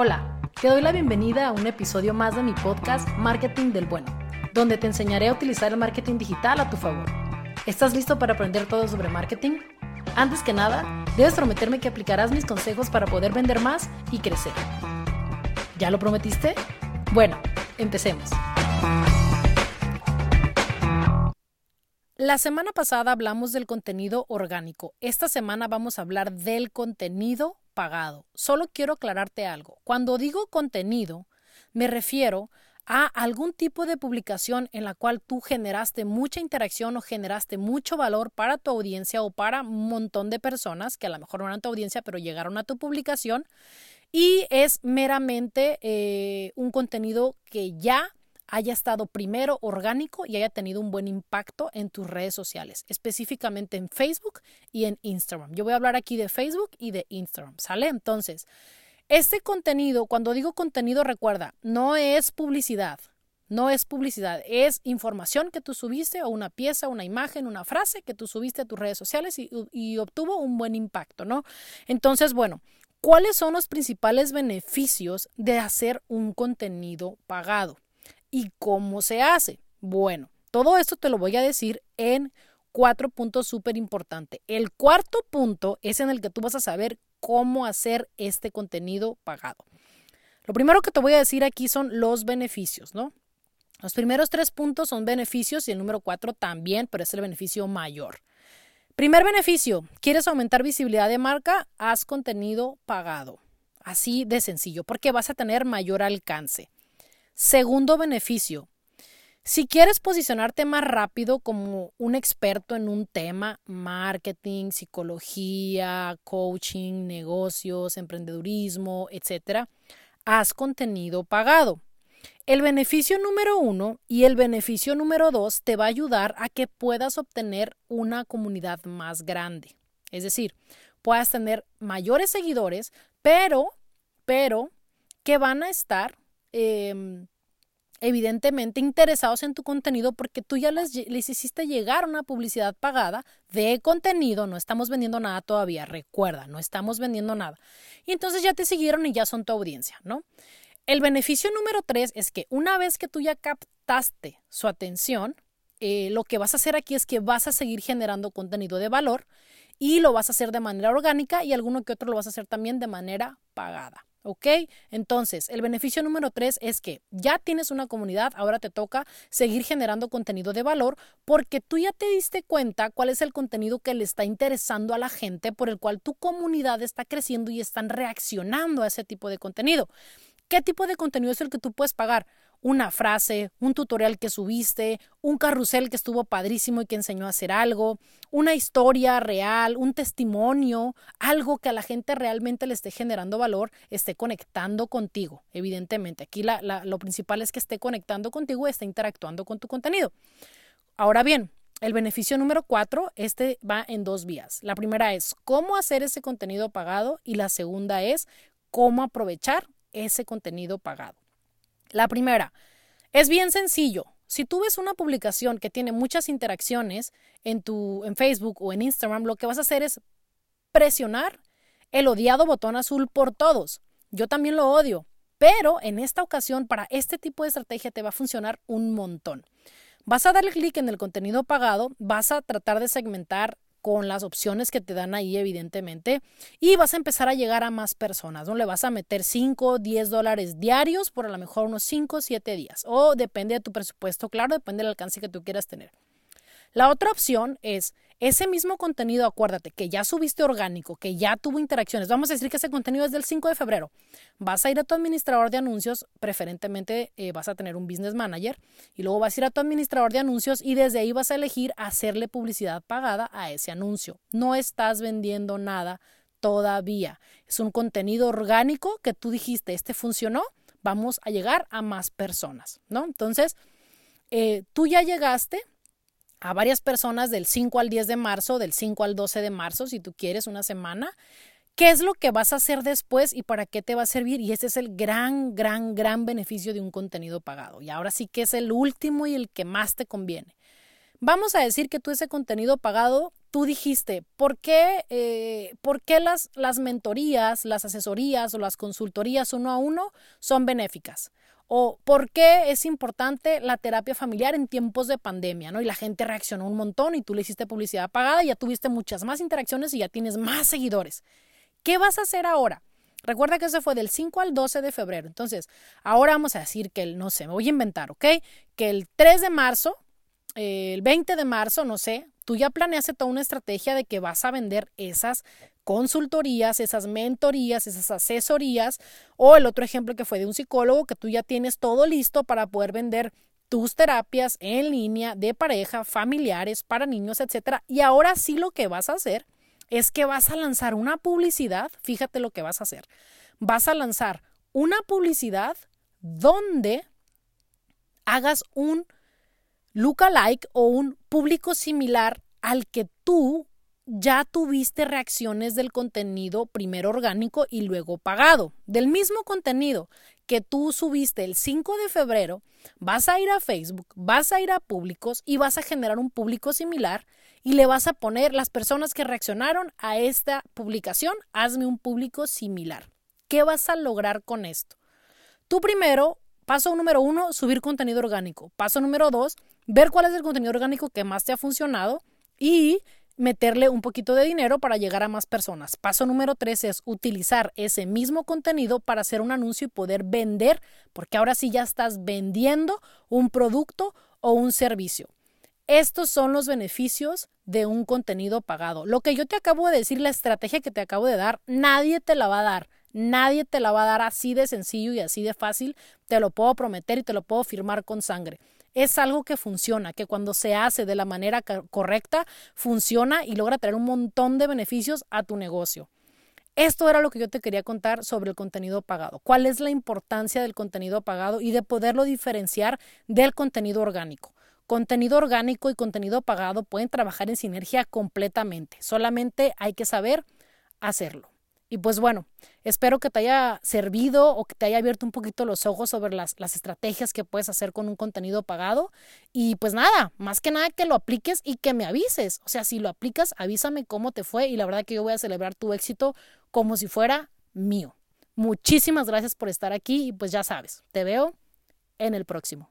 Hola, te doy la bienvenida a un episodio más de mi podcast Marketing del Bueno, donde te enseñaré a utilizar el marketing digital a tu favor. ¿Estás listo para aprender todo sobre marketing? Antes que nada, debes prometerme que aplicarás mis consejos para poder vender más y crecer. ¿Ya lo prometiste? Bueno, empecemos. La semana pasada hablamos del contenido orgánico. Esta semana vamos a hablar del contenido Solo quiero aclararte algo. Cuando digo contenido, me refiero a algún tipo de publicación en la cual tú generaste mucha interacción o generaste mucho valor para tu audiencia o para un montón de personas que a lo mejor no eran tu audiencia, pero llegaron a tu publicación y es meramente eh, un contenido que ya haya estado primero orgánico y haya tenido un buen impacto en tus redes sociales, específicamente en Facebook y en Instagram. Yo voy a hablar aquí de Facebook y de Instagram, ¿sale? Entonces, este contenido, cuando digo contenido, recuerda, no es publicidad. No es publicidad, es información que tú subiste o una pieza, una imagen, una frase que tú subiste a tus redes sociales y, y obtuvo un buen impacto, ¿no? Entonces, bueno, ¿cuáles son los principales beneficios de hacer un contenido pagado? ¿Y cómo se hace? Bueno, todo esto te lo voy a decir en cuatro puntos súper importantes. El cuarto punto es en el que tú vas a saber cómo hacer este contenido pagado. Lo primero que te voy a decir aquí son los beneficios, ¿no? Los primeros tres puntos son beneficios y el número cuatro también, pero es el beneficio mayor. Primer beneficio, ¿quieres aumentar visibilidad de marca? Haz contenido pagado. Así de sencillo, porque vas a tener mayor alcance. Segundo beneficio, si quieres posicionarte más rápido como un experto en un tema, marketing, psicología, coaching, negocios, emprendedurismo, etc., haz contenido pagado. El beneficio número uno y el beneficio número dos te va a ayudar a que puedas obtener una comunidad más grande. Es decir, puedas tener mayores seguidores, pero, pero, que van a estar Em, evidentemente interesados en tu contenido porque tú ya les, hiciste llegar una publicidad pagada de contenido, no estamos vendiendo nada todavía, recuerda, no estamos vendiendo nada. Y entonces ya te siguieron y ya son tu audiencia, ¿no? El beneficio número tres es que una vez que tú ya captaste su atención, eh, lo que vas a hacer aquí es que vas a seguir generando contenido de valor y lo vas a hacer de manera orgánica y alguno que otro lo vas a hacer también de manera pagada. ¿Ok? Entonces, el beneficio número tres es que ya tienes una comunidad, ahora te toca seguir generando contenido de valor porque tú ya te diste cuenta cuál es el contenido que le está interesando a la gente, por el cual tu comunidad está creciendo y están reaccionando a ese tipo de contenido. ¿Qué tipo de contenido es el que tú puedes pagar? una frase, un tutorial que subiste, un carrusel que estuvo padrísimo y que enseñó a hacer algo, una historia real, un testimonio, algo que a la gente realmente le esté generando valor, esté conectando contigo, evidentemente. Aquí lo principal es que esté conectando contigo, esté interactuando con tu contenido. Ahora bien, el beneficio número cuatro, este va en dos vías. La primera es cómo hacer ese contenido pagado y la segunda es cómo aprovechar ese contenido pagado. La primera, es bien sencillo. Si tú ves una publicación que tiene muchas interacciones en tu en Facebook o en Instagram, lo que vas a hacer es presionar el odiado botón azul por todos. Yo también lo odio, pero en esta ocasión para este tipo de estrategia te va a funcionar un montón. Vas a darle clic en el contenido pagado, vas a tratar de segmentar con las opciones que te dan ahí, evidentemente, y vas a empezar a llegar a más personas, ¿no? Le vas a meter 5, 10 dólares diarios por a lo mejor unos 5, 7 días, o depende de tu presupuesto, claro, depende del alcance que tú quieras tener. La otra opción es ese mismo contenido, acuérdate que ya subiste orgánico, que ya tuvo interacciones. Vamos a decir que ese contenido es del 5 de febrero. Vas a ir a tu administrador de anuncios, preferentemente eh, vas a tener un business manager, y luego vas a ir a tu administrador de anuncios y desde ahí vas a elegir hacerle publicidad pagada a ese anuncio. No estás vendiendo nada todavía. Es un contenido orgánico que tú dijiste, este funcionó, vamos a llegar a más personas, ¿no? Entonces, eh, tú ya llegaste a varias personas del 5 al 10 de marzo, del 5 al 12 de marzo, si tú quieres una semana. ¿Qué es lo que vas a hacer después y para qué te va a servir? Y ese es el gran, gran, gran beneficio de un contenido pagado. Y ahora sí que es el último y el que más te conviene. Vamos a decir que tú ese contenido pagado, tú dijiste, ¿por qué, eh, ¿por qué las, las mentorías, las asesorías o las consultorías uno a uno son benéficas? O por qué es importante la terapia familiar en tiempos de pandemia, ¿no? Y la gente reaccionó un montón y tú le hiciste publicidad pagada ya tuviste muchas más interacciones y ya tienes más seguidores. ¿Qué vas a hacer ahora? Recuerda que eso fue del 5 al 12 de febrero. Entonces, ahora vamos a decir que el, no sé, me voy a inventar, ¿ok? Que el 3 de marzo, el 20 de marzo, no sé, tú ya planeaste toda una estrategia de que vas a vender esas consultorías, esas mentorías, esas asesorías, o el otro ejemplo que fue de un psicólogo, que tú ya tienes todo listo para poder vender tus terapias en línea de pareja, familiares, para niños, etcétera. Y ahora sí lo que vas a hacer es que vas a lanzar una publicidad, fíjate lo que vas a hacer. Vas a lanzar una publicidad donde hagas un lookalike o un público similar al que tú ya tuviste reacciones del contenido primero orgánico y luego pagado. Del mismo contenido que tú subiste el 5 de febrero, vas a ir a Facebook, vas a ir a públicos y vas a generar un público similar y le vas a poner las personas que reaccionaron a esta publicación, hazme un público similar. ¿Qué vas a lograr con esto? Tú primero, paso número uno, subir contenido orgánico. Paso número dos, ver cuál es el contenido orgánico que más te ha funcionado y meterle un poquito de dinero para llegar a más personas. Paso número tres es utilizar ese mismo contenido para hacer un anuncio y poder vender, porque ahora sí ya estás vendiendo un producto o un servicio. Estos son los beneficios de un contenido pagado. Lo que yo te acabo de decir, la estrategia que te acabo de dar, nadie te la va a dar. Nadie te la va a dar así de sencillo y así de fácil. Te lo puedo prometer y te lo puedo firmar con sangre es algo que funciona, que cuando se hace de la manera correcta, funciona y logra traer un montón de beneficios a tu negocio. Esto era lo que yo te quería contar sobre el contenido pagado. ¿Cuál es la importancia del contenido pagado y de poderlo diferenciar del contenido orgánico? Contenido orgánico y contenido pagado pueden trabajar en sinergia completamente. Solamente hay que saber hacerlo. Y pues bueno, espero que te haya servido o que te haya abierto un poquito los ojos sobre las, las, estrategias que puedes hacer con un contenido pagado. Y pues nada, más que nada que lo apliques y que me avises. O sea, si lo aplicas, avísame cómo te fue y la verdad que yo voy a celebrar tu éxito como si fuera mío. Muchísimas gracias por estar aquí y pues ya sabes, te veo en el próximo.